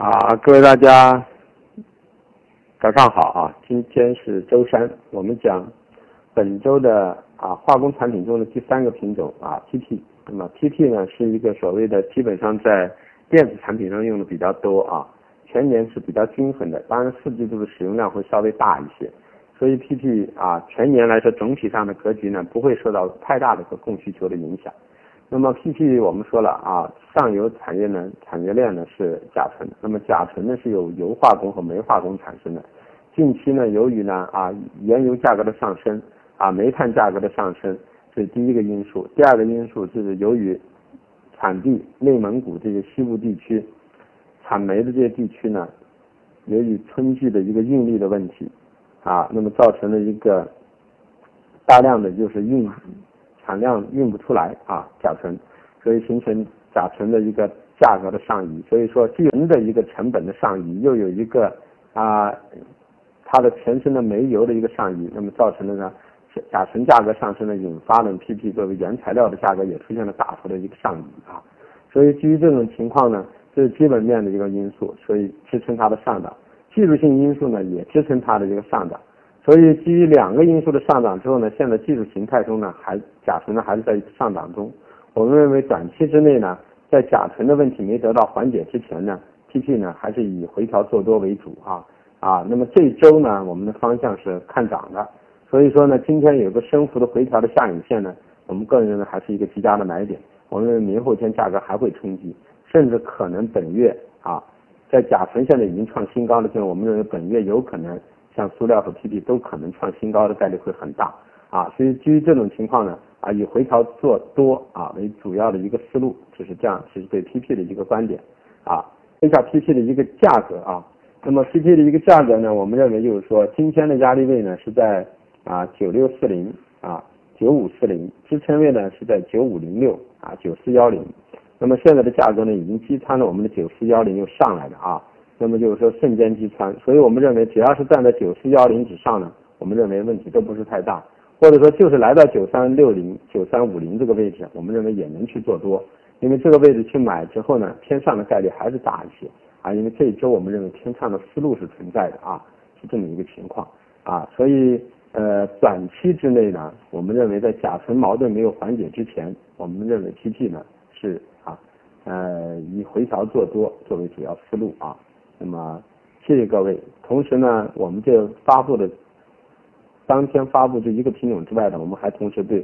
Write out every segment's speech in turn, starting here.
啊，各位大家早上好啊！今天是周三，我们讲本周的啊化工产品中的第三个品种啊 PP。那么 PP 呢是一个所谓的基本上在电子产品上用的比较多啊，全年是比较均衡的，当然四季度的使用量会稍微大一些，所以 PP 啊全年来说总体上的格局呢不会受到太大的个供需求的影响。那么 PP 我们说了啊，上游产业呢，产业链呢是甲醇，那么甲醇呢是由油化工和煤化工产生的。近期呢，由于呢啊原油价格的上升啊，煤炭价格的上升，这是第一个因素。第二个因素就是由于产地内蒙古这些西部地区产煤的这些地区呢，由于春季的一个运力的问题啊，那么造成了一个大量的就是运。产量运不出来啊，甲醇，所以形成甲醇的一个价格的上移。所以说，既有的一个成本的上移，又有一个啊它的全身的煤油的一个上移，那么造成了呢甲醇价格上升呢，引发了 PP 作为原材料的价格也出现了大幅的一个上移啊。所以基于这种情况呢，这是基本面的一个因素，所以支撑它的上涨。技术性因素呢，也支撑它的一个上涨。所以基于两个因素的上涨之后呢，现在技术形态中呢，还甲醇呢还是在上涨中。我们认为短期之内呢，在甲醇的问题没得到缓解之前呢，PP 呢还是以回调做多为主啊啊。那么这周呢，我们的方向是看涨的。所以说呢，今天有个升幅的回调的下影线呢，我们个人认为还是一个极佳的买点。我们认为明后天价格还会冲击，甚至可能本月啊，在甲醇现在已经创新高的时候，我们认为本月有可能。像塑料和 PP 都可能创新高的概率会很大啊，所以基于这种情况呢啊，以回调做多啊为主要的一个思路，就是这样，这是对 PP 的一个观点啊。一下 PP 的一个价格啊，那么 PP 的一个价格呢，我们认为就是说今天的压力位呢是在啊九六四零啊九五四零，支撑位呢是在九五零六啊九四幺零，那么现在的价格呢已经击穿了我们的九四幺零又上来了啊。那么就是说瞬间击穿，所以我们认为只要是站在九四幺零之上呢，我们认为问题都不是太大，或者说就是来到九三六零、九三五零这个位置，我们认为也能去做多，因为这个位置去买之后呢，偏上的概率还是大一些。啊，因为这一周我们认为偏上的思路是存在的啊，是这么一个情况。啊，所以呃短期之内呢，我们认为在甲醇矛盾没有缓解之前，我们认为 PP 呢是啊呃以回调做多作为主要思路啊。那么，谢谢各位。同时呢，我们这发布的当天发布这一个品种之外呢，我们还同时对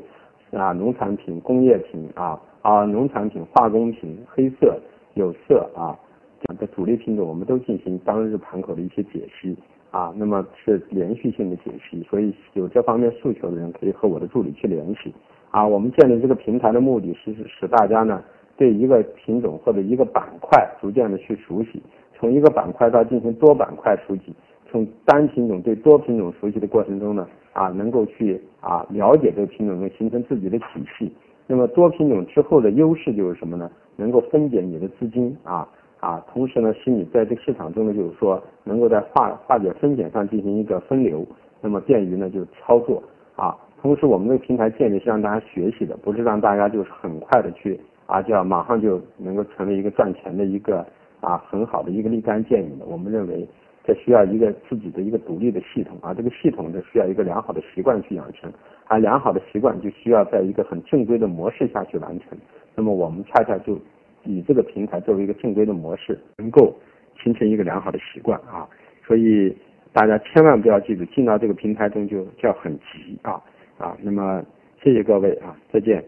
啊农产品、工业品啊啊农产品、化工品、黑色、有色啊这样的主力品种，我们都进行当日盘口的一些解析啊。那么是连续性的解析，所以有这方面诉求的人可以和我的助理去联系啊。我们建立这个平台的目的是使大家呢对一个品种或者一个板块逐渐的去熟悉。从一个板块到进行多板块熟悉，从单品种对多品种熟悉的过程中呢，啊，能够去啊了解这个品种，能形成自己的体系。那么多品种之后的优势就是什么呢？能够分解你的资金啊啊，同时呢，使你在这个市场中呢，就是说能够在化化解风险上进行一个分流，那么便于呢就操作啊。同时，我们这个平台建立是让大家学习的，不是让大家就是很快的去啊，就要马上就能够成为一个赚钱的一个。啊，很好的一个立竿见影的，我们认为这需要一个自己的一个独立的系统啊，这个系统呢需要一个良好的习惯去养成，而良好的习惯就需要在一个很正规的模式下去完成。那么我们恰恰就以这个平台作为一个正规的模式，能够形成一个良好的习惯啊。所以大家千万不要记住，进到这个平台中就叫很急啊啊。那么谢谢各位啊，再见。